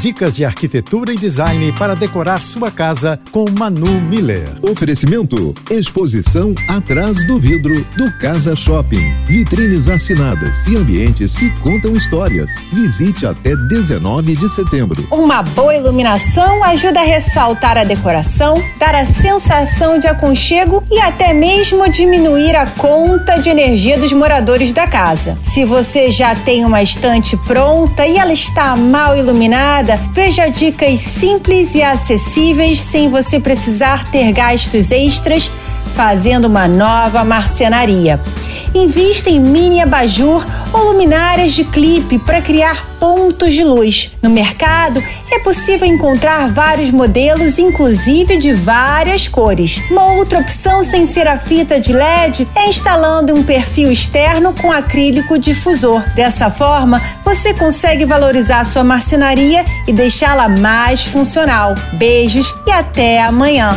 Dicas de arquitetura e design para decorar sua casa com Manu Miller. Oferecimento: exposição atrás do vidro do Casa Shopping. Vitrines assinadas e ambientes que contam histórias. Visite até 19 de setembro. Uma boa iluminação ajuda a ressaltar a decoração, dar a sensação de aconchego e até mesmo diminuir a conta de energia dos moradores da casa. Se você já tem uma estante pronta e ela está mal iluminada, veja dicas simples e acessíveis sem você precisar ter gastos extras fazendo uma nova marcenaria. Invista em mini abajur ou luminárias de clipe para criar pontos de luz. No mercado é possível encontrar vários modelos, inclusive de várias cores. Uma outra opção sem ser a fita de LED é instalando um perfil externo com acrílico difusor. Dessa forma, você consegue valorizar sua marcenaria e deixá-la mais funcional. Beijos e até amanhã.